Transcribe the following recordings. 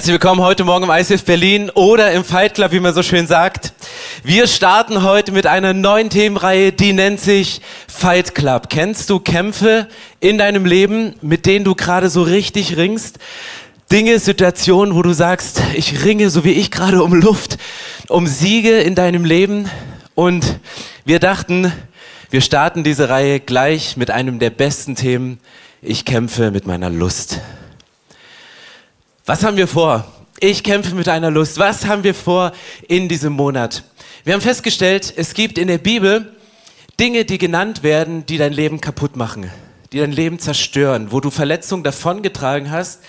Herzlich willkommen heute Morgen im ICF Berlin oder im Fight Club, wie man so schön sagt. Wir starten heute mit einer neuen Themenreihe, die nennt sich Fight Club. Kennst du Kämpfe in deinem Leben, mit denen du gerade so richtig ringst? Dinge, Situationen, wo du sagst, ich ringe so wie ich gerade um Luft, um Siege in deinem Leben. Und wir dachten, wir starten diese Reihe gleich mit einem der besten Themen. Ich kämpfe mit meiner Lust. Was haben wir vor? Ich kämpfe mit einer Lust. Was haben wir vor in diesem Monat? Wir haben festgestellt, es gibt in der Bibel Dinge, die genannt werden, die dein Leben kaputt machen, die dein Leben zerstören, wo du Verletzungen davongetragen hast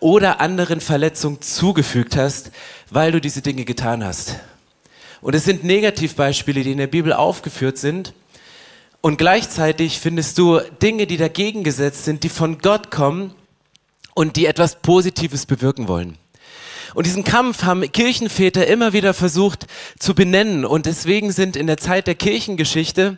oder anderen Verletzungen zugefügt hast, weil du diese Dinge getan hast. Und es sind Negativbeispiele, die in der Bibel aufgeführt sind. Und gleichzeitig findest du Dinge, die dagegen gesetzt sind, die von Gott kommen und die etwas Positives bewirken wollen. Und diesen Kampf haben Kirchenväter immer wieder versucht zu benennen. Und deswegen sind in der Zeit der Kirchengeschichte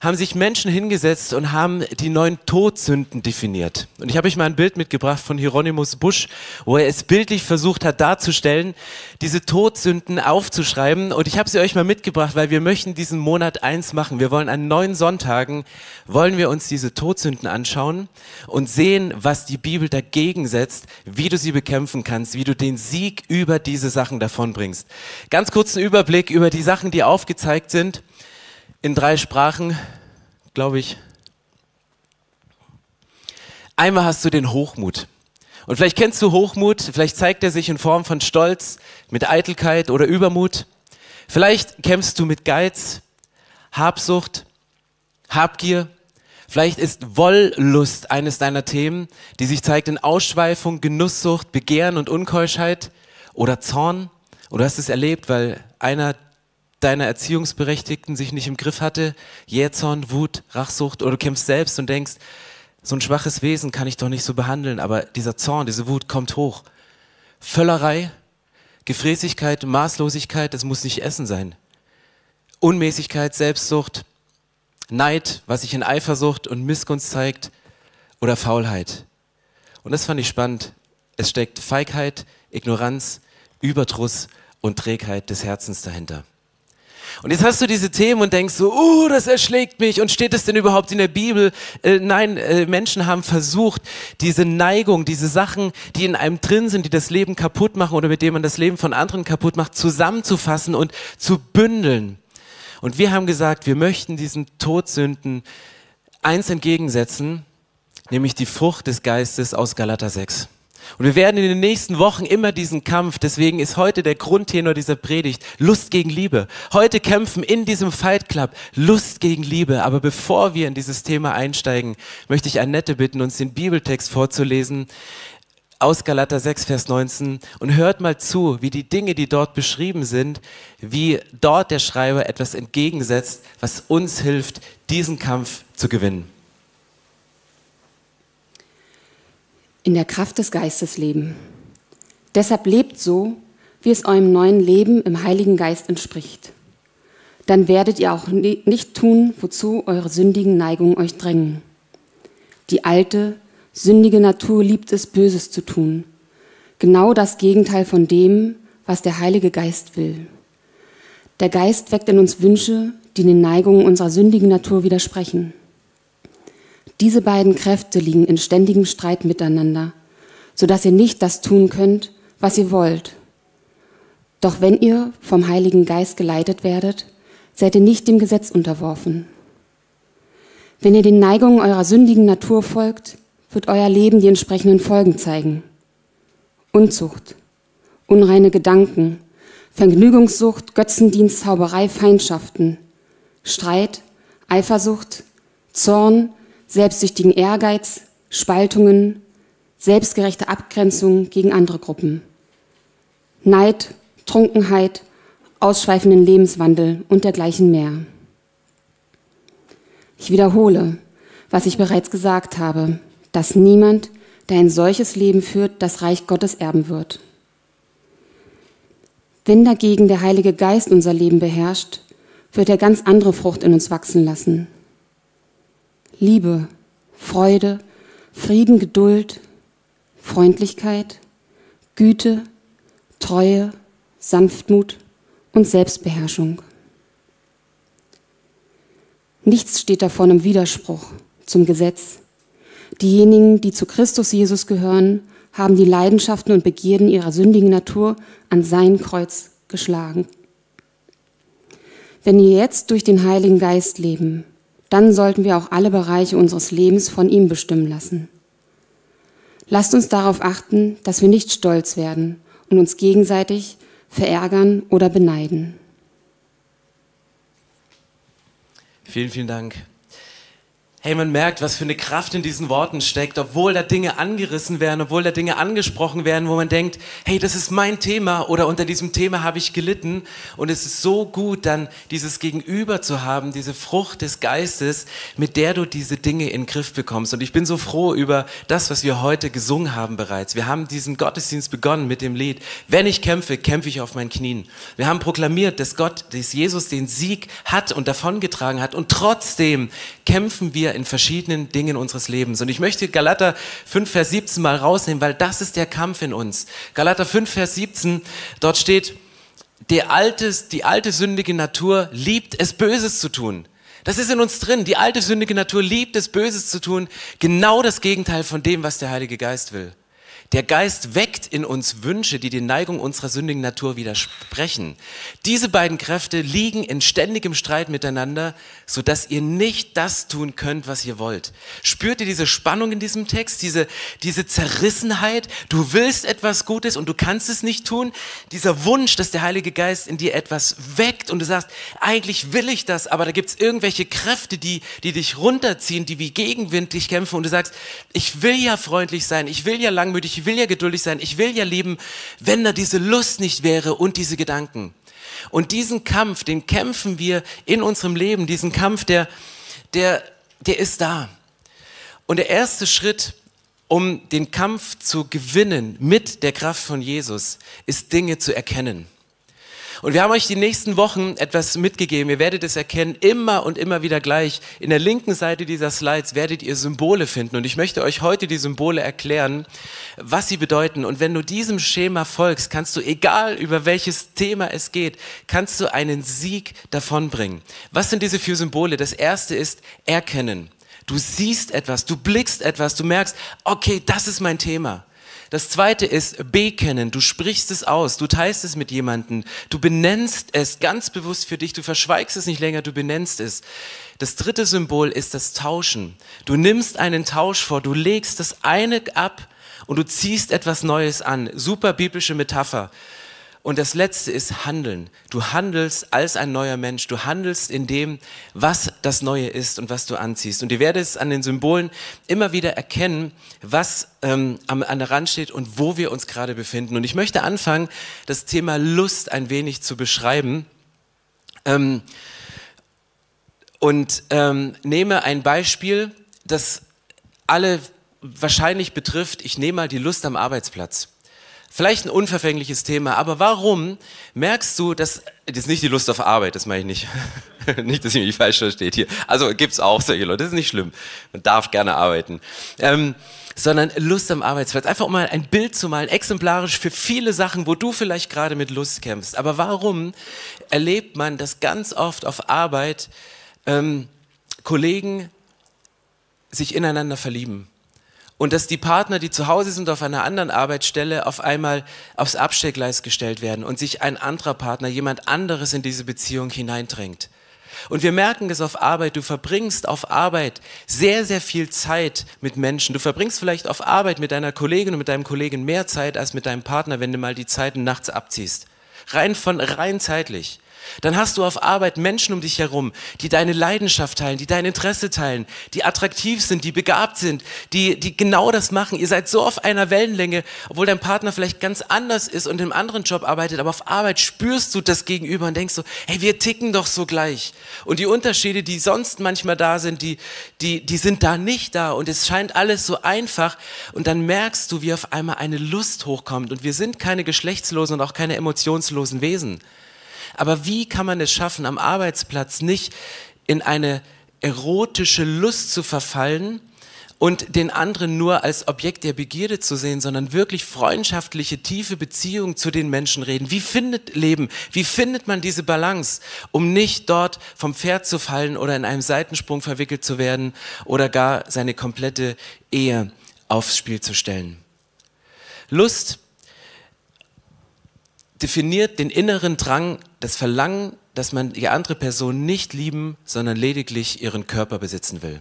haben sich Menschen hingesetzt und haben die neuen Todsünden definiert. Und ich habe euch mal ein Bild mitgebracht von Hieronymus Busch, wo er es bildlich versucht hat darzustellen, diese Todsünden aufzuschreiben. Und ich habe sie euch mal mitgebracht, weil wir möchten diesen Monat eins machen. Wir wollen an neun Sonntagen, wollen wir uns diese Todsünden anschauen und sehen, was die Bibel dagegen setzt, wie du sie bekämpfen kannst, wie du den Sieg über diese Sachen davonbringst. Ganz kurzen Überblick über die Sachen, die aufgezeigt sind in drei Sprachen, glaube ich. Einmal hast du den Hochmut. Und vielleicht kennst du Hochmut, vielleicht zeigt er sich in Form von Stolz, mit Eitelkeit oder Übermut. Vielleicht kämpfst du mit Geiz, Habsucht, Habgier. Vielleicht ist Wollust eines deiner Themen, die sich zeigt in Ausschweifung, Genusssucht, Begehren und Unkeuschheit oder Zorn. Oder hast es erlebt, weil einer deiner Erziehungsberechtigten sich nicht im Griff hatte, Jähzorn, Wut, Rachsucht oder du kämpfst selbst und denkst, so ein schwaches Wesen kann ich doch nicht so behandeln, aber dieser Zorn, diese Wut kommt hoch. Völlerei, Gefräßigkeit, Maßlosigkeit, das muss nicht Essen sein. Unmäßigkeit, Selbstsucht, Neid, was sich in Eifersucht und Missgunst zeigt oder Faulheit. Und das fand ich spannend. Es steckt Feigheit, Ignoranz, Überdruss und Trägheit des Herzens dahinter. Und jetzt hast du diese Themen und denkst so, oh, das erschlägt mich. Und steht es denn überhaupt in der Bibel? Äh, nein, äh, Menschen haben versucht, diese Neigung, diese Sachen, die in einem drin sind, die das Leben kaputt machen oder mit denen man das Leben von anderen kaputt macht, zusammenzufassen und zu bündeln. Und wir haben gesagt, wir möchten diesen Todsünden eins entgegensetzen, nämlich die Frucht des Geistes aus Galater 6. Und wir werden in den nächsten Wochen immer diesen Kampf, deswegen ist heute der Grundtenor dieser Predigt Lust gegen Liebe. Heute kämpfen in diesem Fight Club Lust gegen Liebe. Aber bevor wir in dieses Thema einsteigen, möchte ich Annette bitten, uns den Bibeltext vorzulesen aus Galater 6, Vers 19 und hört mal zu, wie die Dinge, die dort beschrieben sind, wie dort der Schreiber etwas entgegensetzt, was uns hilft, diesen Kampf zu gewinnen. In der Kraft des Geistes leben. Deshalb lebt so, wie es eurem neuen Leben im Heiligen Geist entspricht. Dann werdet ihr auch nicht tun, wozu eure sündigen Neigungen euch drängen. Die alte, sündige Natur liebt es, Böses zu tun. Genau das Gegenteil von dem, was der Heilige Geist will. Der Geist weckt in uns Wünsche, die den Neigungen unserer sündigen Natur widersprechen. Diese beiden Kräfte liegen in ständigem Streit miteinander, sodass ihr nicht das tun könnt, was ihr wollt. Doch wenn ihr vom Heiligen Geist geleitet werdet, seid ihr nicht dem Gesetz unterworfen. Wenn ihr den Neigungen eurer sündigen Natur folgt, wird euer Leben die entsprechenden Folgen zeigen. Unzucht, unreine Gedanken, Vergnügungssucht, Götzendienst, Zauberei, Feindschaften, Streit, Eifersucht, Zorn, selbstsüchtigen Ehrgeiz, Spaltungen, selbstgerechte Abgrenzung gegen andere Gruppen, Neid, Trunkenheit, ausschweifenden Lebenswandel und dergleichen mehr. Ich wiederhole, was ich bereits gesagt habe, dass niemand, der ein solches Leben führt, das Reich Gottes erben wird. Wenn dagegen der Heilige Geist unser Leben beherrscht, wird er ganz andere Frucht in uns wachsen lassen. Liebe, Freude, Frieden, Geduld, Freundlichkeit, Güte, Treue, Sanftmut und Selbstbeherrschung. Nichts steht davon im Widerspruch zum Gesetz. Diejenigen, die zu Christus Jesus gehören, haben die Leidenschaften und Begierden ihrer sündigen Natur an sein Kreuz geschlagen. Wenn wir jetzt durch den Heiligen Geist leben, dann sollten wir auch alle Bereiche unseres Lebens von ihm bestimmen lassen. Lasst uns darauf achten, dass wir nicht stolz werden und uns gegenseitig verärgern oder beneiden. Vielen, vielen Dank. Hey, man merkt, was für eine Kraft in diesen Worten steckt, obwohl da Dinge angerissen werden, obwohl da Dinge angesprochen werden, wo man denkt, hey, das ist mein Thema oder unter diesem Thema habe ich gelitten. Und es ist so gut, dann dieses Gegenüber zu haben, diese Frucht des Geistes, mit der du diese Dinge in den Griff bekommst. Und ich bin so froh über das, was wir heute gesungen haben bereits. Wir haben diesen Gottesdienst begonnen mit dem Lied, wenn ich kämpfe, kämpfe ich auf meinen Knien. Wir haben proklamiert, dass Gott, dass Jesus den Sieg hat und davongetragen hat. Und trotzdem kämpfen wir in verschiedenen Dingen unseres Lebens. Und ich möchte Galater 5, Vers 17 mal rausnehmen, weil das ist der Kampf in uns. Galater 5, Vers 17, dort steht, der alte, die alte sündige Natur liebt es Böses zu tun. Das ist in uns drin. Die alte sündige Natur liebt es Böses zu tun. Genau das Gegenteil von dem, was der Heilige Geist will. Der Geist weckt in uns Wünsche, die den Neigungen unserer sündigen Natur widersprechen. Diese beiden Kräfte liegen in ständigem Streit miteinander, so dass ihr nicht das tun könnt, was ihr wollt. Spürt ihr diese Spannung in diesem Text, diese, diese Zerrissenheit? Du willst etwas Gutes und du kannst es nicht tun. Dieser Wunsch, dass der Heilige Geist in dir etwas weckt und du sagst, eigentlich will ich das, aber da gibt es irgendwelche Kräfte, die, die dich runterziehen, die wie Gegenwind kämpfen und du sagst, ich will ja freundlich sein, ich will ja langmütig, ich will ja geduldig sein, ich will ja leben, wenn da diese Lust nicht wäre und diese Gedanken. Und diesen Kampf, den kämpfen wir in unserem Leben, diesen Kampf, der, der, der ist da. Und der erste Schritt, um den Kampf zu gewinnen mit der Kraft von Jesus, ist Dinge zu erkennen. Und wir haben euch die nächsten Wochen etwas mitgegeben. Ihr werdet es erkennen, immer und immer wieder gleich. In der linken Seite dieser Slides werdet ihr Symbole finden. Und ich möchte euch heute die Symbole erklären, was sie bedeuten. Und wenn du diesem Schema folgst, kannst du, egal über welches Thema es geht, kannst du einen Sieg davonbringen. Was sind diese vier Symbole? Das erste ist erkennen. Du siehst etwas, du blickst etwas, du merkst, okay, das ist mein Thema. Das zweite ist bekennen. Du sprichst es aus, du teilst es mit jemandem, du benennst es ganz bewusst für dich, du verschweigst es nicht länger, du benennst es. Das dritte Symbol ist das Tauschen. Du nimmst einen Tausch vor, du legst das eine ab und du ziehst etwas Neues an. Super biblische Metapher. Und das letzte ist Handeln. Du handelst als ein neuer Mensch. Du handelst in dem, was das Neue ist und was du anziehst. Und ihr werdet es an den Symbolen immer wieder erkennen, was ähm, an der Rand steht und wo wir uns gerade befinden. Und ich möchte anfangen, das Thema Lust ein wenig zu beschreiben. Ähm, und ähm, nehme ein Beispiel, das alle wahrscheinlich betrifft. Ich nehme mal die Lust am Arbeitsplatz. Vielleicht ein unverfängliches Thema, aber warum merkst du, dass, das ist nicht die Lust auf Arbeit, das meine ich nicht. nicht, dass ich mich falsch versteht hier. Also gibt's auch solche Leute, das ist nicht schlimm. Man darf gerne arbeiten. Ähm, sondern Lust am Arbeitsplatz. Einfach um mal ein Bild zu malen, exemplarisch für viele Sachen, wo du vielleicht gerade mit Lust kämpfst. Aber warum erlebt man das ganz oft auf Arbeit, ähm, Kollegen sich ineinander verlieben? Und dass die Partner, die zu Hause sind auf einer anderen Arbeitsstelle, auf einmal aufs Abstellgleis gestellt werden und sich ein anderer Partner, jemand anderes in diese Beziehung hineindrängt. Und wir merken es auf Arbeit, du verbringst auf Arbeit sehr, sehr viel Zeit mit Menschen. Du verbringst vielleicht auf Arbeit mit deiner Kollegin und mit deinem Kollegen mehr Zeit als mit deinem Partner, wenn du mal die Zeiten nachts abziehst. Rein von, rein zeitlich. Dann hast du auf Arbeit Menschen um dich herum, die deine Leidenschaft teilen, die dein Interesse teilen, die attraktiv sind, die begabt sind, die, die genau das machen. Ihr seid so auf einer Wellenlänge, obwohl dein Partner vielleicht ganz anders ist und im anderen Job arbeitet, aber auf Arbeit spürst du das Gegenüber und denkst so, hey, wir ticken doch so gleich. Und die Unterschiede, die sonst manchmal da sind, die, die, die sind da nicht da und es scheint alles so einfach und dann merkst du, wie auf einmal eine Lust hochkommt und wir sind keine geschlechtslosen und auch keine emotionslosen Wesen. Aber wie kann man es schaffen, am Arbeitsplatz nicht in eine erotische Lust zu verfallen und den anderen nur als Objekt der Begierde zu sehen, sondern wirklich freundschaftliche, tiefe Beziehungen zu den Menschen reden. Wie findet Leben? Wie findet man diese Balance, um nicht dort vom Pferd zu fallen oder in einem Seitensprung verwickelt zu werden oder gar seine komplette Ehe aufs Spiel zu stellen? Lust definiert den inneren Drang, das Verlangen, dass man die andere Person nicht lieben, sondern lediglich ihren Körper besitzen will.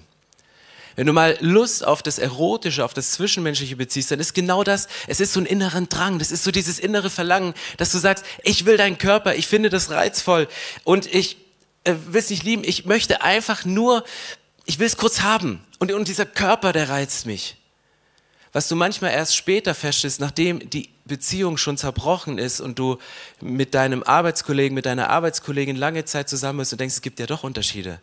Wenn du mal Lust auf das Erotische, auf das Zwischenmenschliche beziehst, dann ist genau das, es ist so ein inneren Drang, das ist so dieses innere Verlangen, dass du sagst, ich will deinen Körper, ich finde das reizvoll und ich äh, will es nicht lieben, ich möchte einfach nur, ich will es kurz haben und, und dieser Körper, der reizt mich. Was du manchmal erst später feststellst, nachdem die Beziehung schon zerbrochen ist und du mit deinem Arbeitskollegen, mit deiner Arbeitskollegin lange Zeit zusammen bist und denkst, es gibt ja doch Unterschiede.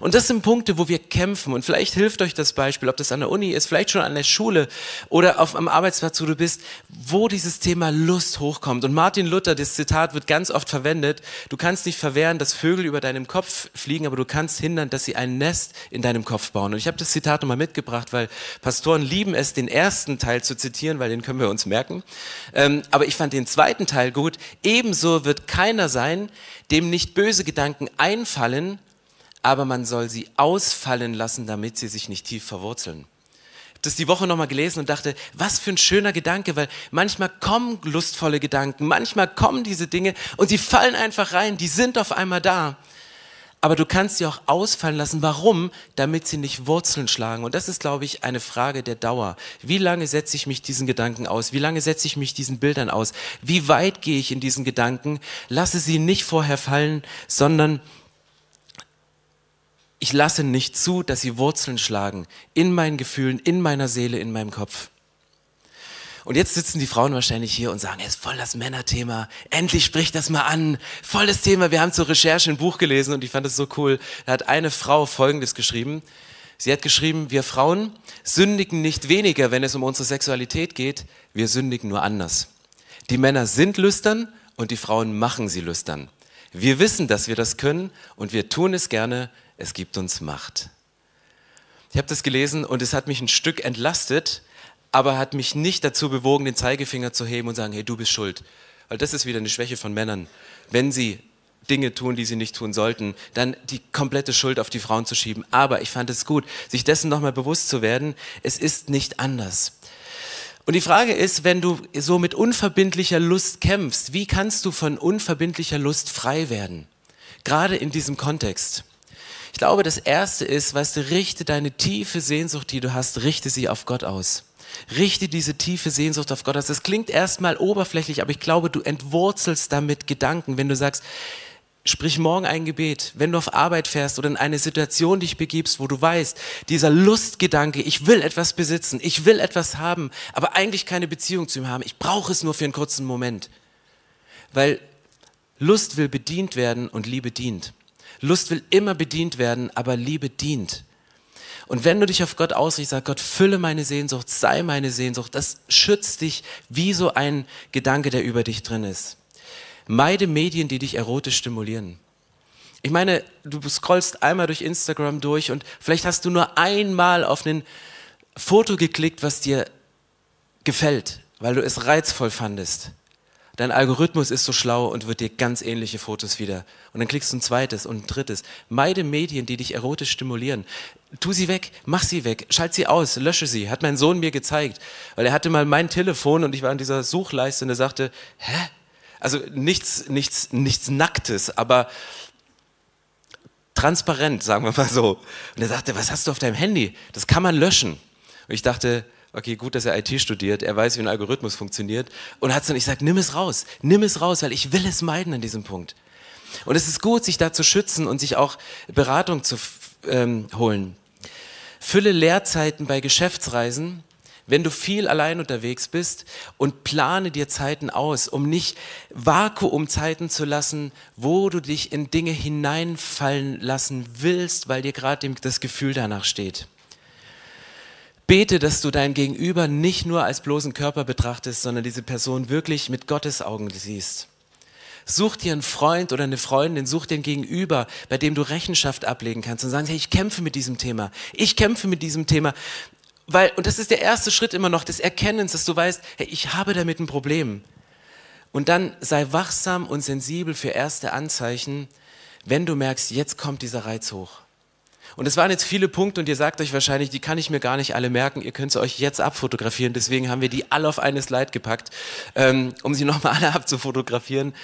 Und das sind Punkte, wo wir kämpfen. Und vielleicht hilft euch das Beispiel, ob das an der Uni ist, vielleicht schon an der Schule oder auf am Arbeitsplatz, wo du bist, wo dieses Thema Lust hochkommt. Und Martin Luther, das Zitat wird ganz oft verwendet. Du kannst nicht verwehren, dass Vögel über deinem Kopf fliegen, aber du kannst hindern, dass sie ein Nest in deinem Kopf bauen. Und ich habe das Zitat nochmal mitgebracht, weil Pastoren lieben es, den ersten Teil zu zitieren, weil den können wir uns merken. Ähm, aber ich fand den zweiten Teil gut. Ebenso wird keiner sein, dem nicht böse Gedanken einfallen, aber man soll sie ausfallen lassen, damit sie sich nicht tief verwurzeln. Ich habe das die Woche nochmal gelesen und dachte, was für ein schöner Gedanke, weil manchmal kommen lustvolle Gedanken, manchmal kommen diese Dinge und sie fallen einfach rein, die sind auf einmal da. Aber du kannst sie auch ausfallen lassen. Warum? Damit sie nicht Wurzeln schlagen. Und das ist, glaube ich, eine Frage der Dauer. Wie lange setze ich mich diesen Gedanken aus? Wie lange setze ich mich diesen Bildern aus? Wie weit gehe ich in diesen Gedanken? Lasse sie nicht vorher fallen, sondern ich lasse nicht zu, dass sie Wurzeln schlagen in meinen Gefühlen, in meiner Seele, in meinem Kopf. Und jetzt sitzen die Frauen wahrscheinlich hier und sagen, es ist voll das Männerthema. Endlich spricht das mal an. Volles Thema. Wir haben zur Recherche ein Buch gelesen und ich fand es so cool. Da hat eine Frau Folgendes geschrieben. Sie hat geschrieben, wir Frauen sündigen nicht weniger, wenn es um unsere Sexualität geht. Wir sündigen nur anders. Die Männer sind lüstern und die Frauen machen sie lüstern. Wir wissen, dass wir das können und wir tun es gerne, es gibt uns Macht. Ich habe das gelesen und es hat mich ein Stück entlastet, aber hat mich nicht dazu bewogen, den Zeigefinger zu heben und sagen, hey, du bist schuld. Weil das ist wieder eine Schwäche von Männern. Wenn sie Dinge tun, die sie nicht tun sollten, dann die komplette Schuld auf die Frauen zu schieben. Aber ich fand es gut, sich dessen nochmal bewusst zu werden, es ist nicht anders. Und die Frage ist, wenn du so mit unverbindlicher Lust kämpfst, wie kannst du von unverbindlicher Lust frei werden? Gerade in diesem Kontext. Ich glaube, das Erste ist, weißt du, richte deine tiefe Sehnsucht, die du hast, richte sie auf Gott aus. Richte diese tiefe Sehnsucht auf Gott aus. Das klingt erstmal oberflächlich, aber ich glaube, du entwurzelst damit Gedanken, wenn du sagst, sprich morgen ein Gebet, wenn du auf Arbeit fährst oder in eine Situation dich begibst, wo du weißt, dieser Lustgedanke, ich will etwas besitzen, ich will etwas haben, aber eigentlich keine Beziehung zu ihm haben, ich brauche es nur für einen kurzen Moment. Weil Lust will bedient werden und Liebe dient. Lust will immer bedient werden, aber Liebe dient. Und wenn du dich auf Gott ausrichtest, sag Gott, fülle meine Sehnsucht, sei meine Sehnsucht, das schützt dich wie so ein Gedanke, der über dich drin ist. Meide Medien, die dich erotisch stimulieren. Ich meine, du scrollst einmal durch Instagram durch und vielleicht hast du nur einmal auf ein Foto geklickt, was dir gefällt, weil du es reizvoll fandest. Dein Algorithmus ist so schlau und wird dir ganz ähnliche Fotos wieder. Und dann klickst du ein zweites und ein drittes. Meide Medien, die dich erotisch stimulieren. Tu sie weg, mach sie weg, schalt sie aus, lösche sie. Hat mein Sohn mir gezeigt. Weil er hatte mal mein Telefon und ich war in dieser Suchleiste und er sagte, hä? Also nichts, nichts, nichts Nacktes, aber transparent, sagen wir mal so. Und er sagte, was hast du auf deinem Handy? Das kann man löschen. Und ich dachte, okay, gut, dass er IT studiert, er weiß, wie ein Algorithmus funktioniert und hat dann, ich sage, nimm es raus, nimm es raus, weil ich will es meiden an diesem Punkt. Und es ist gut, sich da zu schützen und sich auch Beratung zu ähm, holen. Fülle Lehrzeiten bei Geschäftsreisen, wenn du viel allein unterwegs bist und plane dir Zeiten aus, um nicht Vakuumzeiten zu lassen, wo du dich in Dinge hineinfallen lassen willst, weil dir gerade das Gefühl danach steht. Bete, dass du dein Gegenüber nicht nur als bloßen Körper betrachtest, sondern diese Person wirklich mit Gottes Augen siehst. Such dir einen Freund oder eine Freundin, such dir einen Gegenüber, bei dem du Rechenschaft ablegen kannst und sagen, hey, ich kämpfe mit diesem Thema. Ich kämpfe mit diesem Thema. Weil, und das ist der erste Schritt immer noch des Erkennens, dass du weißt, hey, ich habe damit ein Problem. Und dann sei wachsam und sensibel für erste Anzeichen, wenn du merkst, jetzt kommt dieser Reiz hoch. Und es waren jetzt viele Punkte und ihr sagt euch wahrscheinlich, die kann ich mir gar nicht alle merken. Ihr könnt sie euch jetzt abfotografieren. Deswegen haben wir die alle auf eine Slide gepackt, ähm, um sie nochmal alle abzufotografieren.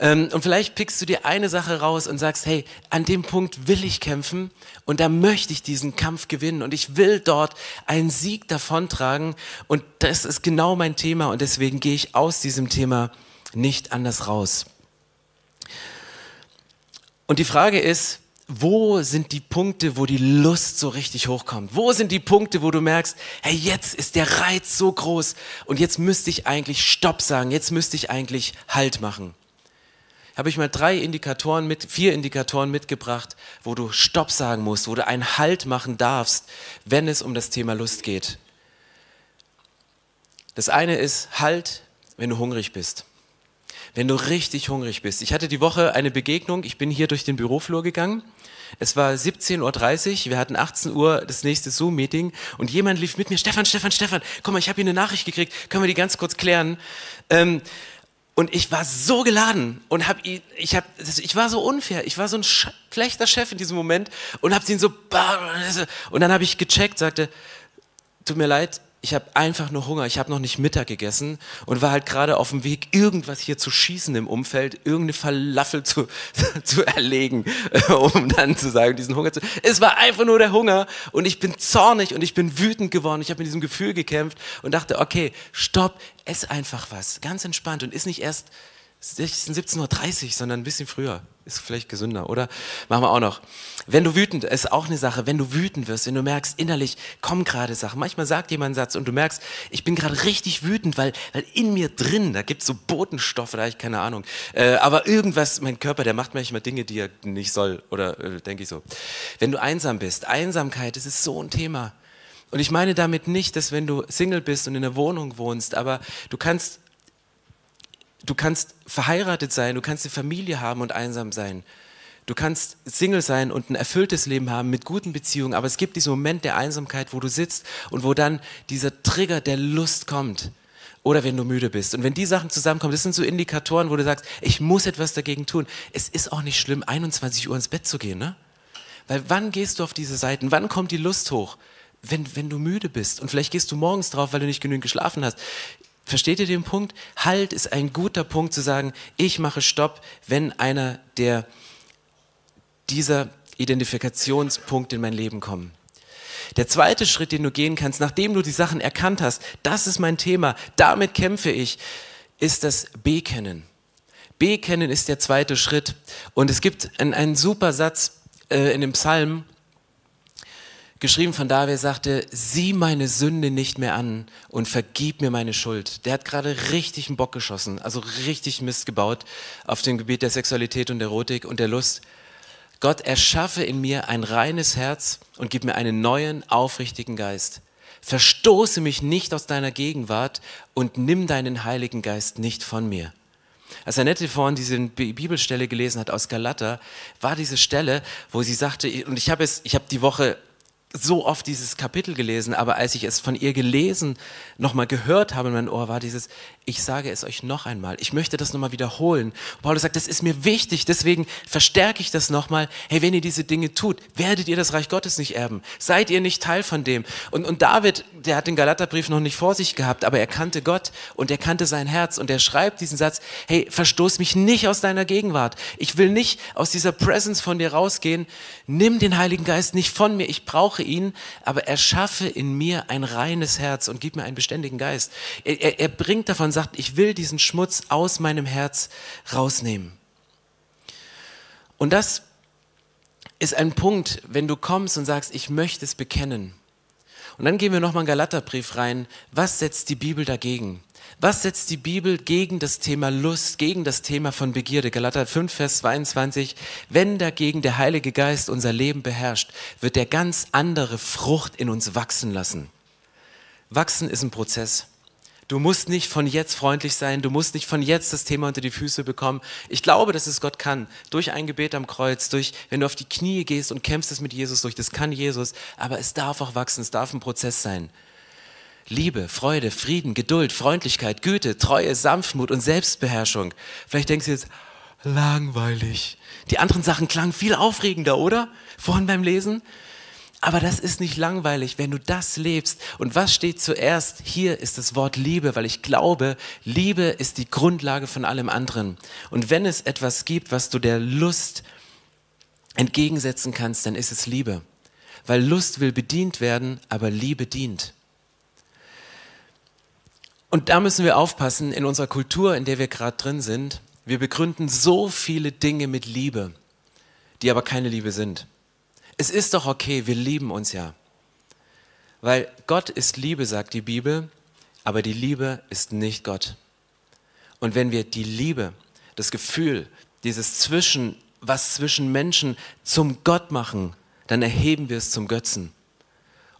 Ähm, und vielleicht pickst du dir eine Sache raus und sagst, hey, an dem Punkt will ich kämpfen und da möchte ich diesen Kampf gewinnen und ich will dort einen Sieg davontragen. Und das ist genau mein Thema und deswegen gehe ich aus diesem Thema nicht anders raus. Und die Frage ist, wo sind die Punkte, wo die Lust so richtig hochkommt? Wo sind die Punkte, wo du merkst, hey, jetzt ist der Reiz so groß und jetzt müsste ich eigentlich Stopp sagen, jetzt müsste ich eigentlich Halt machen. Habe ich mal drei Indikatoren mit, vier Indikatoren mitgebracht, wo du Stopp sagen musst, wo du einen Halt machen darfst, wenn es um das Thema Lust geht. Das eine ist Halt, wenn du hungrig bist wenn du richtig hungrig bist. Ich hatte die Woche eine Begegnung, ich bin hier durch den Büroflur gegangen. Es war 17.30 Uhr, wir hatten 18 Uhr das nächste Zoom-Meeting und jemand lief mit mir, Stefan, Stefan, Stefan, komm mal, ich habe hier eine Nachricht gekriegt, können wir die ganz kurz klären? Ähm, und ich war so geladen und hab ihn, ich hab, ich war so unfair, ich war so ein schlechter Chef in diesem Moment und hab ihn so, und dann habe ich gecheckt, sagte, tut mir leid, ich habe einfach nur Hunger, ich habe noch nicht Mittag gegessen und war halt gerade auf dem Weg, irgendwas hier zu schießen im Umfeld, irgendeine Falafel zu, zu erlegen, um dann zu sagen, diesen Hunger zu. Es war einfach nur der Hunger und ich bin zornig und ich bin wütend geworden. Ich habe mit diesem Gefühl gekämpft und dachte, okay, stopp, ess einfach was, ganz entspannt und ist nicht erst 17.30 Uhr, sondern ein bisschen früher. Ist vielleicht gesünder, oder? Machen wir auch noch. Wenn du wütend, ist auch eine Sache, wenn du wütend wirst, wenn du merkst, innerlich kommen gerade Sachen. Manchmal sagt jemand einen Satz und du merkst, ich bin gerade richtig wütend, weil, weil in mir drin, da gibt es so Botenstoffe, da ich keine Ahnung. Äh, aber irgendwas, mein Körper, der macht manchmal Dinge, die er nicht soll, oder äh, denke ich so. Wenn du einsam bist, Einsamkeit, das ist so ein Thema. Und ich meine damit nicht, dass wenn du Single bist und in einer Wohnung wohnst, aber du kannst Du kannst verheiratet sein, du kannst eine Familie haben und einsam sein. Du kannst Single sein und ein erfülltes Leben haben mit guten Beziehungen, aber es gibt diesen Moment der Einsamkeit, wo du sitzt und wo dann dieser Trigger der Lust kommt. Oder wenn du müde bist. Und wenn die Sachen zusammenkommen, das sind so Indikatoren, wo du sagst, ich muss etwas dagegen tun. Es ist auch nicht schlimm, 21 Uhr ins Bett zu gehen, ne? Weil wann gehst du auf diese Seiten? Wann kommt die Lust hoch? Wenn, wenn du müde bist. Und vielleicht gehst du morgens drauf, weil du nicht genügend geschlafen hast. Versteht ihr den Punkt? Halt ist ein guter Punkt zu sagen, ich mache Stopp, wenn einer der dieser Identifikationspunkte in mein Leben kommen. Der zweite Schritt, den du gehen kannst, nachdem du die Sachen erkannt hast, das ist mein Thema, damit kämpfe ich, ist das Bekennen. Bekennen ist der zweite Schritt. Und es gibt einen, einen super Satz äh, in dem Psalm, geschrieben von David, sagte, sieh meine Sünde nicht mehr an und vergib mir meine Schuld. Der hat gerade richtig einen Bock geschossen, also richtig Mist gebaut auf dem Gebiet der Sexualität und Erotik und der Lust. Gott, erschaffe in mir ein reines Herz und gib mir einen neuen, aufrichtigen Geist. Verstoße mich nicht aus deiner Gegenwart und nimm deinen Heiligen Geist nicht von mir. Als Annette vorhin diese Bibelstelle gelesen hat aus Galater, war diese Stelle, wo sie sagte, und ich habe es, ich habe die Woche so oft dieses Kapitel gelesen, aber als ich es von ihr gelesen, nochmal gehört habe in meinem Ohr, war dieses, ich sage es euch noch einmal, ich möchte das nochmal wiederholen. Paulus sagt, das ist mir wichtig, deswegen verstärke ich das nochmal. Hey, wenn ihr diese Dinge tut, werdet ihr das Reich Gottes nicht erben. Seid ihr nicht Teil von dem. Und, und David, der hat den Galaterbrief noch nicht vor sich gehabt, aber er kannte Gott und er kannte sein Herz und er schreibt diesen Satz, hey, verstoß mich nicht aus deiner Gegenwart. Ich will nicht aus dieser Presence von dir rausgehen. Nimm den Heiligen Geist nicht von mir. Ich brauche ihn, aber erschaffe in mir ein reines Herz und gib mir einen beständigen Geist. Er, er, er bringt davon, sagt, ich will diesen Schmutz aus meinem Herz rausnehmen. Und das ist ein Punkt, wenn du kommst und sagst, ich möchte es bekennen. Und dann gehen wir nochmal in Galaterbrief rein. Was setzt die Bibel dagegen? Was setzt die Bibel gegen das Thema Lust, gegen das Thema von Begierde? Galater 5, Vers 22. Wenn dagegen der Heilige Geist unser Leben beherrscht, wird er ganz andere Frucht in uns wachsen lassen. Wachsen ist ein Prozess. Du musst nicht von jetzt freundlich sein, du musst nicht von jetzt das Thema unter die Füße bekommen. Ich glaube, dass es Gott kann. Durch ein Gebet am Kreuz, durch, wenn du auf die Knie gehst und kämpfst es mit Jesus durch, das kann Jesus, aber es darf auch wachsen, es darf ein Prozess sein. Liebe, Freude, Frieden, Geduld, Freundlichkeit, Güte, Treue, Sanftmut und Selbstbeherrschung. Vielleicht denkst du jetzt, langweilig. Die anderen Sachen klangen viel aufregender, oder? Vorhin beim Lesen. Aber das ist nicht langweilig, wenn du das lebst. Und was steht zuerst? Hier ist das Wort Liebe, weil ich glaube, Liebe ist die Grundlage von allem anderen. Und wenn es etwas gibt, was du der Lust entgegensetzen kannst, dann ist es Liebe. Weil Lust will bedient werden, aber Liebe dient. Und da müssen wir aufpassen in unserer Kultur, in der wir gerade drin sind. Wir begründen so viele Dinge mit Liebe, die aber keine Liebe sind. Es ist doch okay, wir lieben uns ja. Weil Gott ist Liebe, sagt die Bibel, aber die Liebe ist nicht Gott. Und wenn wir die Liebe, das Gefühl, dieses Zwischen, was zwischen Menschen zum Gott machen, dann erheben wir es zum Götzen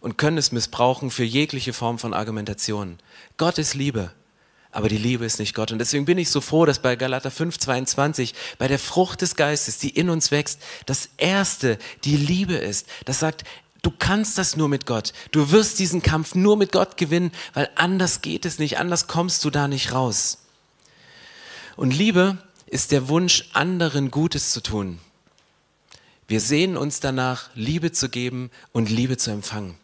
und können es missbrauchen für jegliche Form von Argumentation. Gott ist Liebe aber die Liebe ist nicht Gott. Und deswegen bin ich so froh, dass bei Galater 5, 22, bei der Frucht des Geistes, die in uns wächst, das Erste die Liebe ist. Das sagt, du kannst das nur mit Gott. Du wirst diesen Kampf nur mit Gott gewinnen, weil anders geht es nicht, anders kommst du da nicht raus. Und Liebe ist der Wunsch, anderen Gutes zu tun. Wir sehen uns danach, Liebe zu geben und Liebe zu empfangen.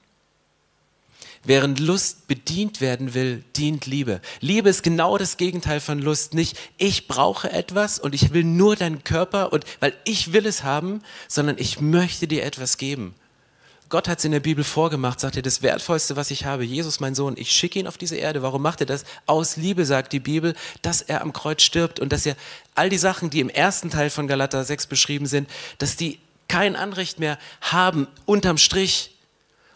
Während Lust bedient werden will, dient Liebe. Liebe ist genau das Gegenteil von Lust. Nicht ich brauche etwas und ich will nur deinen Körper und weil ich will es haben, sondern ich möchte dir etwas geben. Gott hat es in der Bibel vorgemacht, sagt er, das Wertvollste, was ich habe, Jesus, mein Sohn, ich schicke ihn auf diese Erde. Warum macht er das? Aus Liebe, sagt die Bibel, dass er am Kreuz stirbt und dass er all die Sachen, die im ersten Teil von Galater 6 beschrieben sind, dass die kein Anrecht mehr haben, unterm Strich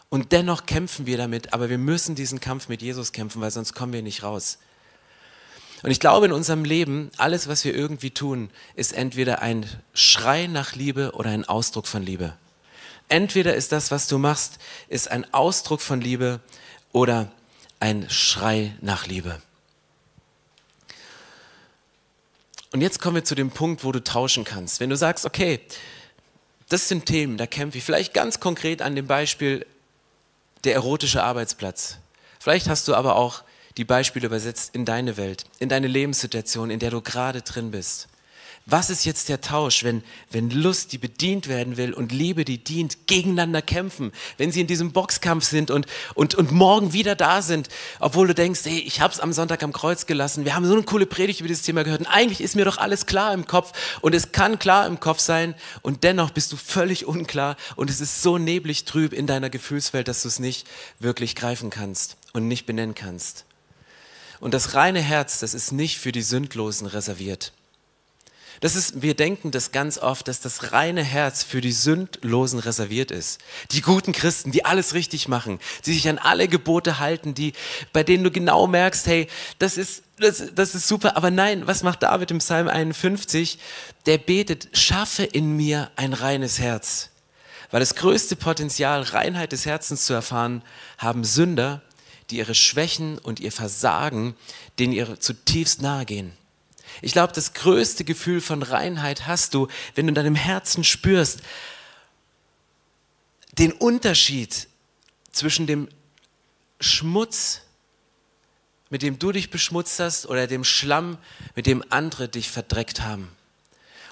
und dennoch kämpfen wir damit, aber wir müssen diesen Kampf mit Jesus kämpfen, weil sonst kommen wir nicht raus. Und ich glaube, in unserem Leben, alles, was wir irgendwie tun, ist entweder ein Schrei nach Liebe oder ein Ausdruck von Liebe. Entweder ist das, was du machst, ist ein Ausdruck von Liebe oder ein Schrei nach Liebe. Und jetzt kommen wir zu dem Punkt, wo du tauschen kannst. Wenn du sagst, okay, das sind Themen, da kämpfe ich vielleicht ganz konkret an dem Beispiel der erotische Arbeitsplatz. Vielleicht hast du aber auch die Beispiele übersetzt in deine Welt, in deine Lebenssituation, in der du gerade drin bist. Was ist jetzt der Tausch, wenn, wenn Lust, die bedient werden will und Liebe, die dient, gegeneinander kämpfen? Wenn sie in diesem Boxkampf sind und, und, und morgen wieder da sind, obwohl du denkst, hey, ich hab's am Sonntag am Kreuz gelassen, wir haben so eine coole Predigt über dieses Thema gehört und eigentlich ist mir doch alles klar im Kopf und es kann klar im Kopf sein und dennoch bist du völlig unklar und es ist so neblig trüb in deiner Gefühlswelt, dass du es nicht wirklich greifen kannst und nicht benennen kannst. Und das reine Herz, das ist nicht für die Sündlosen reserviert. Das ist, wir denken das ganz oft, dass das reine Herz für die Sündlosen reserviert ist. Die guten Christen, die alles richtig machen, die sich an alle Gebote halten, die, bei denen du genau merkst, hey, das ist, das, das ist super. Aber nein, was macht David im Psalm 51? Der betet, schaffe in mir ein reines Herz. Weil das größte Potenzial, Reinheit des Herzens zu erfahren, haben Sünder, die ihre Schwächen und ihr Versagen, denen ihr zutiefst nahe gehen. Ich glaube, das größte Gefühl von Reinheit hast du, wenn du in deinem Herzen spürst, den Unterschied zwischen dem Schmutz, mit dem du dich beschmutzt hast, oder dem Schlamm, mit dem andere dich verdreckt haben.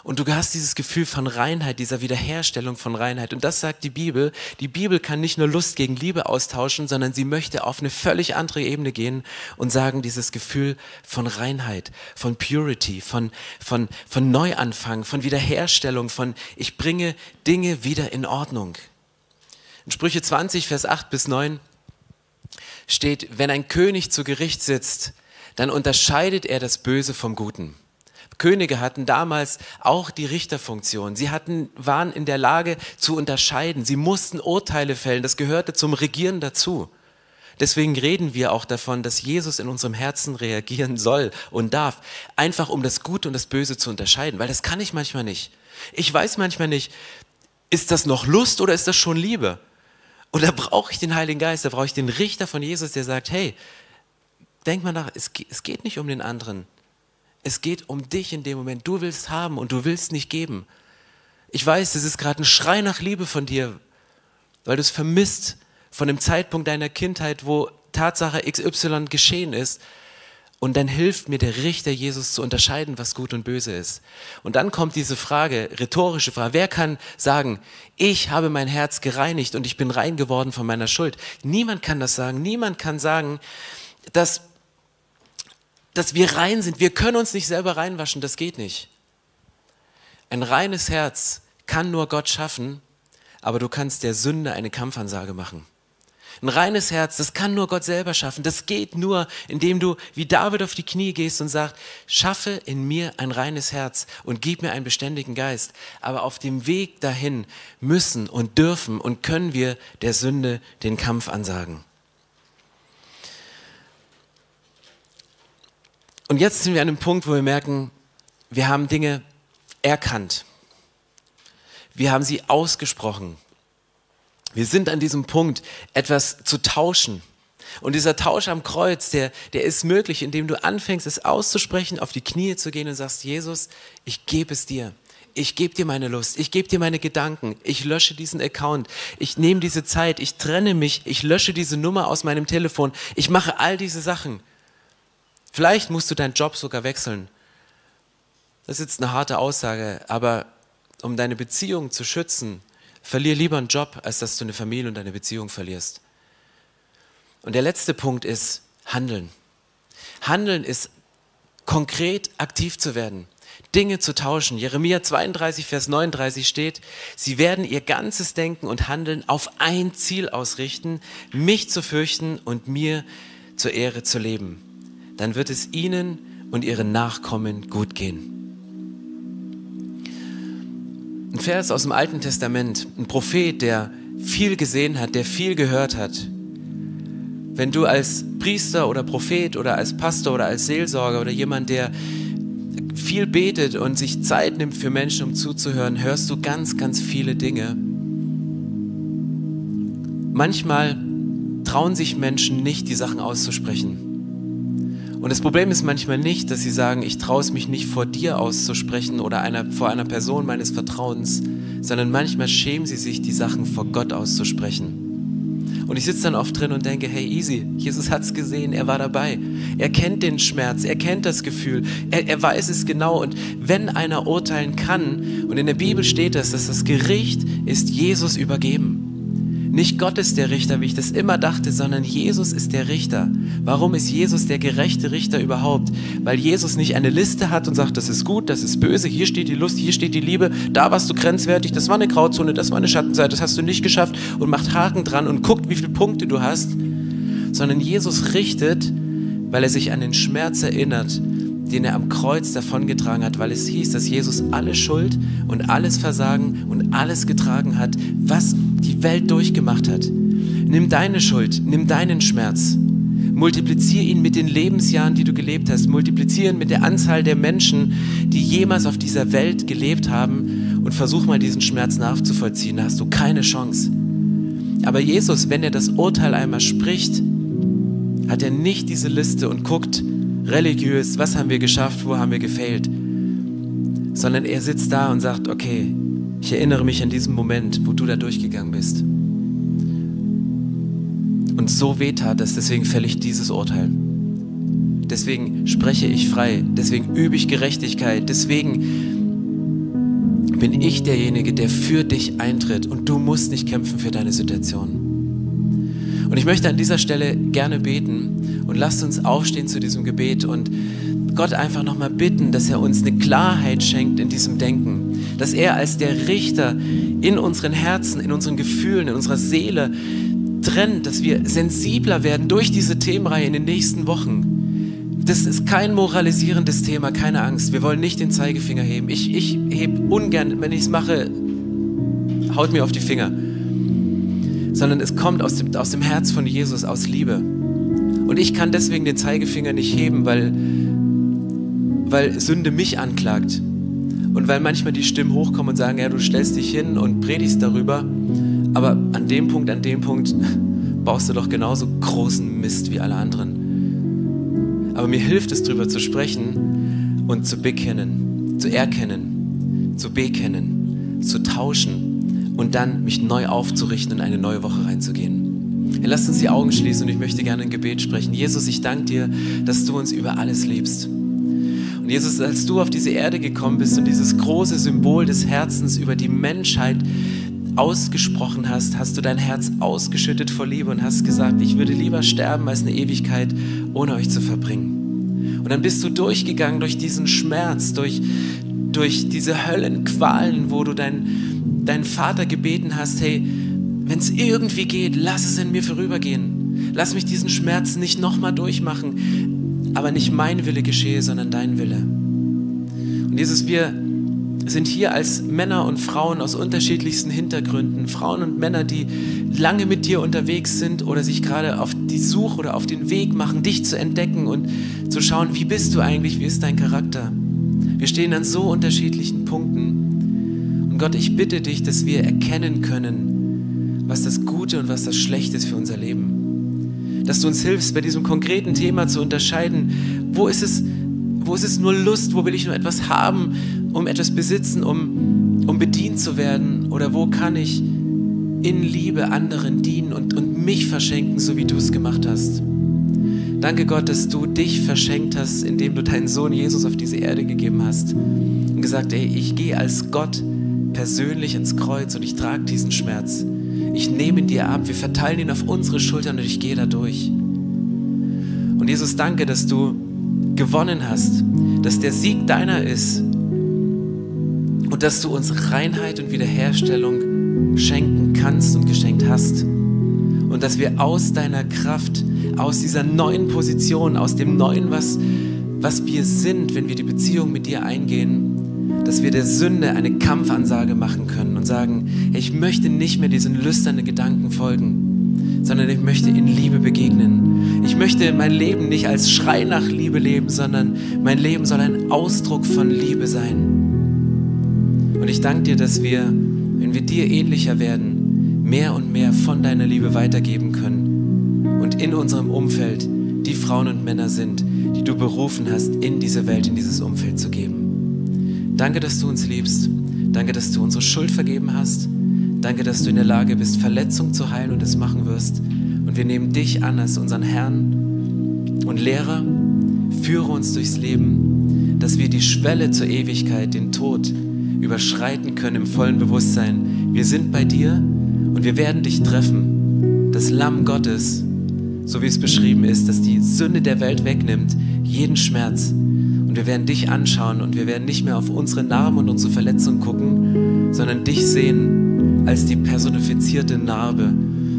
Und du hast dieses Gefühl von Reinheit, dieser Wiederherstellung von Reinheit. Und das sagt die Bibel. Die Bibel kann nicht nur Lust gegen Liebe austauschen, sondern sie möchte auf eine völlig andere Ebene gehen und sagen, dieses Gefühl von Reinheit, von Purity, von, von, von Neuanfang, von Wiederherstellung, von ich bringe Dinge wieder in Ordnung. In Sprüche 20, Vers 8 bis 9 steht, wenn ein König zu Gericht sitzt, dann unterscheidet er das Böse vom Guten. Könige hatten damals auch die Richterfunktion. Sie hatten, waren in der Lage zu unterscheiden. Sie mussten Urteile fällen. Das gehörte zum Regieren dazu. Deswegen reden wir auch davon, dass Jesus in unserem Herzen reagieren soll und darf, einfach um das Gute und das Böse zu unterscheiden, weil das kann ich manchmal nicht. Ich weiß manchmal nicht, ist das noch Lust oder ist das schon Liebe? Und da brauche ich den Heiligen Geist, da brauche ich den Richter von Jesus, der sagt, hey, denk mal nach, es, es geht nicht um den anderen. Es geht um dich in dem Moment. Du willst haben und du willst nicht geben. Ich weiß, es ist gerade ein Schrei nach Liebe von dir, weil du es vermisst von dem Zeitpunkt deiner Kindheit, wo Tatsache XY geschehen ist. Und dann hilft mir der Richter Jesus zu unterscheiden, was gut und böse ist. Und dann kommt diese Frage, rhetorische Frage, wer kann sagen, ich habe mein Herz gereinigt und ich bin rein geworden von meiner Schuld? Niemand kann das sagen. Niemand kann sagen, dass, dass wir rein sind. Wir können uns nicht selber reinwaschen, das geht nicht. Ein reines Herz kann nur Gott schaffen, aber du kannst der Sünde eine Kampfansage machen. Ein reines Herz, das kann nur Gott selber schaffen. Das geht nur, indem du wie David auf die Knie gehst und sagst, schaffe in mir ein reines Herz und gib mir einen beständigen Geist. Aber auf dem Weg dahin müssen und dürfen und können wir der Sünde den Kampf ansagen. Und jetzt sind wir an einem Punkt, wo wir merken, wir haben Dinge erkannt. Wir haben sie ausgesprochen. Wir sind an diesem Punkt, etwas zu tauschen. Und dieser Tausch am Kreuz, der, der ist möglich, indem du anfängst, es auszusprechen, auf die Knie zu gehen und sagst, Jesus, ich gebe es dir. Ich gebe dir meine Lust, ich gebe dir meine Gedanken, ich lösche diesen Account, ich nehme diese Zeit, ich trenne mich, ich lösche diese Nummer aus meinem Telefon, ich mache all diese Sachen. Vielleicht musst du deinen Job sogar wechseln. Das ist jetzt eine harte Aussage, aber um deine Beziehung zu schützen, Verlier lieber einen Job, als dass du eine Familie und eine Beziehung verlierst. Und der letzte Punkt ist Handeln. Handeln ist konkret aktiv zu werden, Dinge zu tauschen. Jeremia 32, Vers 39 steht, sie werden ihr ganzes Denken und Handeln auf ein Ziel ausrichten, mich zu fürchten und mir zur Ehre zu leben. Dann wird es ihnen und ihren Nachkommen gut gehen. Ein Vers aus dem Alten Testament, ein Prophet, der viel gesehen hat, der viel gehört hat. Wenn du als Priester oder Prophet oder als Pastor oder als Seelsorger oder jemand, der viel betet und sich Zeit nimmt für Menschen, um zuzuhören, hörst du ganz, ganz viele Dinge. Manchmal trauen sich Menschen nicht, die Sachen auszusprechen. Und das Problem ist manchmal nicht, dass sie sagen, ich traue es mich nicht vor dir auszusprechen oder einer, vor einer Person meines Vertrauens, sondern manchmal schämen sie sich, die Sachen vor Gott auszusprechen. Und ich sitze dann oft drin und denke, hey, easy, Jesus hat es gesehen, er war dabei. Er kennt den Schmerz, er kennt das Gefühl, er, er weiß es genau. Und wenn einer urteilen kann, und in der Bibel steht es, dass das Gericht ist Jesus übergeben. Nicht Gott ist der Richter, wie ich das immer dachte, sondern Jesus ist der Richter. Warum ist Jesus der gerechte Richter überhaupt? Weil Jesus nicht eine Liste hat und sagt, das ist gut, das ist böse, hier steht die Lust, hier steht die Liebe, da warst du grenzwertig, das war eine Grauzone, das war eine Schattenseite, das hast du nicht geschafft und macht Haken dran und guckt, wie viele Punkte du hast, sondern Jesus richtet, weil er sich an den Schmerz erinnert, den er am Kreuz davongetragen hat, weil es hieß, dass Jesus alle Schuld und alles Versagen und alles getragen hat, was die Welt durchgemacht hat. Nimm deine Schuld, nimm deinen Schmerz, multiplizier ihn mit den Lebensjahren, die du gelebt hast, multiplizier ihn mit der Anzahl der Menschen, die jemals auf dieser Welt gelebt haben und versuch mal diesen Schmerz nachzuvollziehen, da hast du keine Chance. Aber Jesus, wenn er das Urteil einmal spricht, hat er nicht diese Liste und guckt, religiös, was haben wir geschafft, wo haben wir gefailt, sondern er sitzt da und sagt, okay, ich erinnere mich an diesen Moment, wo du da durchgegangen bist. Und so wehtat es, deswegen fälle ich dieses Urteil. Deswegen spreche ich frei, deswegen übe ich Gerechtigkeit, deswegen bin ich derjenige, der für dich eintritt und du musst nicht kämpfen für deine Situation. Und ich möchte an dieser Stelle gerne beten und lasst uns aufstehen zu diesem Gebet und Gott einfach nochmal bitten, dass er uns eine Klarheit schenkt in diesem Denken. Dass er als der Richter in unseren Herzen, in unseren Gefühlen, in unserer Seele trennt, dass wir sensibler werden durch diese Themenreihe in den nächsten Wochen. Das ist kein moralisierendes Thema, keine Angst. Wir wollen nicht den Zeigefinger heben. Ich, ich hebe ungern, wenn ich es mache, haut mir auf die Finger sondern es kommt aus dem, aus dem Herz von Jesus, aus Liebe. Und ich kann deswegen den Zeigefinger nicht heben, weil, weil Sünde mich anklagt. Und weil manchmal die Stimmen hochkommen und sagen, ja, du stellst dich hin und predigst darüber, aber an dem Punkt, an dem Punkt baust du doch genauso großen Mist wie alle anderen. Aber mir hilft es, darüber zu sprechen und zu bekennen, zu erkennen, zu bekennen, zu tauschen und dann mich neu aufzurichten und in eine neue Woche reinzugehen. Hey, lasst uns die Augen schließen und ich möchte gerne ein Gebet sprechen. Jesus, ich danke dir, dass du uns über alles liebst. Und Jesus, als du auf diese Erde gekommen bist und dieses große Symbol des Herzens über die Menschheit ausgesprochen hast, hast du dein Herz ausgeschüttet vor Liebe und hast gesagt, ich würde lieber sterben, als eine Ewigkeit ohne euch zu verbringen. Und dann bist du durchgegangen durch diesen Schmerz, durch, durch diese Höllenqualen, wo du deinen dein Vater gebeten hast, hey, wenn es irgendwie geht, lass es in mir vorübergehen. Lass mich diesen Schmerz nicht nochmal durchmachen, aber nicht mein Wille geschehe, sondern dein Wille. Und Jesus, wir sind hier als Männer und Frauen aus unterschiedlichsten Hintergründen, Frauen und Männer, die lange mit dir unterwegs sind oder sich gerade auf die Suche oder auf den Weg machen, dich zu entdecken und zu schauen, wie bist du eigentlich, wie ist dein Charakter. Wir stehen an so unterschiedlichen Punkten. Und Gott, ich bitte dich, dass wir erkennen können, was das Gute und was das Schlechte ist für unser Leben. Dass du uns hilfst, bei diesem konkreten Thema zu unterscheiden, wo ist es, wo ist es nur Lust, wo will ich nur etwas haben um etwas besitzen, um, um bedient zu werden? Oder wo kann ich in Liebe anderen dienen und, und mich verschenken, so wie du es gemacht hast? Danke Gott, dass du dich verschenkt hast, indem du deinen Sohn Jesus auf diese Erde gegeben hast und gesagt, ey, ich gehe als Gott persönlich ins Kreuz und ich trage diesen Schmerz. Ich nehme ihn dir ab, wir verteilen ihn auf unsere Schultern und ich gehe da durch. Und Jesus, danke, dass du gewonnen hast, dass der Sieg deiner ist dass du uns Reinheit und Wiederherstellung schenken kannst und geschenkt hast. Und dass wir aus deiner Kraft, aus dieser neuen Position, aus dem neuen, was, was wir sind, wenn wir die Beziehung mit dir eingehen, dass wir der Sünde eine Kampfansage machen können und sagen, ich möchte nicht mehr diesen lüsternen Gedanken folgen, sondern ich möchte in Liebe begegnen. Ich möchte mein Leben nicht als Schrei nach Liebe leben, sondern mein Leben soll ein Ausdruck von Liebe sein. Und ich danke dir, dass wir, wenn wir dir ähnlicher werden, mehr und mehr von deiner Liebe weitergeben können und in unserem Umfeld die Frauen und Männer sind, die du berufen hast, in diese Welt, in dieses Umfeld zu geben. Danke, dass du uns liebst. Danke, dass du unsere Schuld vergeben hast. Danke, dass du in der Lage bist, Verletzung zu heilen und es machen wirst. Und wir nehmen dich an als unseren Herrn und Lehrer. Führe uns durchs Leben, dass wir die Schwelle zur Ewigkeit, den Tod, überschreiten können im vollen Bewusstsein. Wir sind bei dir und wir werden dich treffen. Das Lamm Gottes, so wie es beschrieben ist, das die Sünde der Welt wegnimmt, jeden Schmerz. Und wir werden dich anschauen und wir werden nicht mehr auf unsere Narben und unsere Verletzungen gucken, sondern dich sehen als die personifizierte Narbe,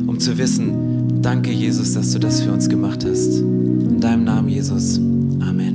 um zu wissen, danke Jesus, dass du das für uns gemacht hast. In deinem Namen, Jesus. Amen.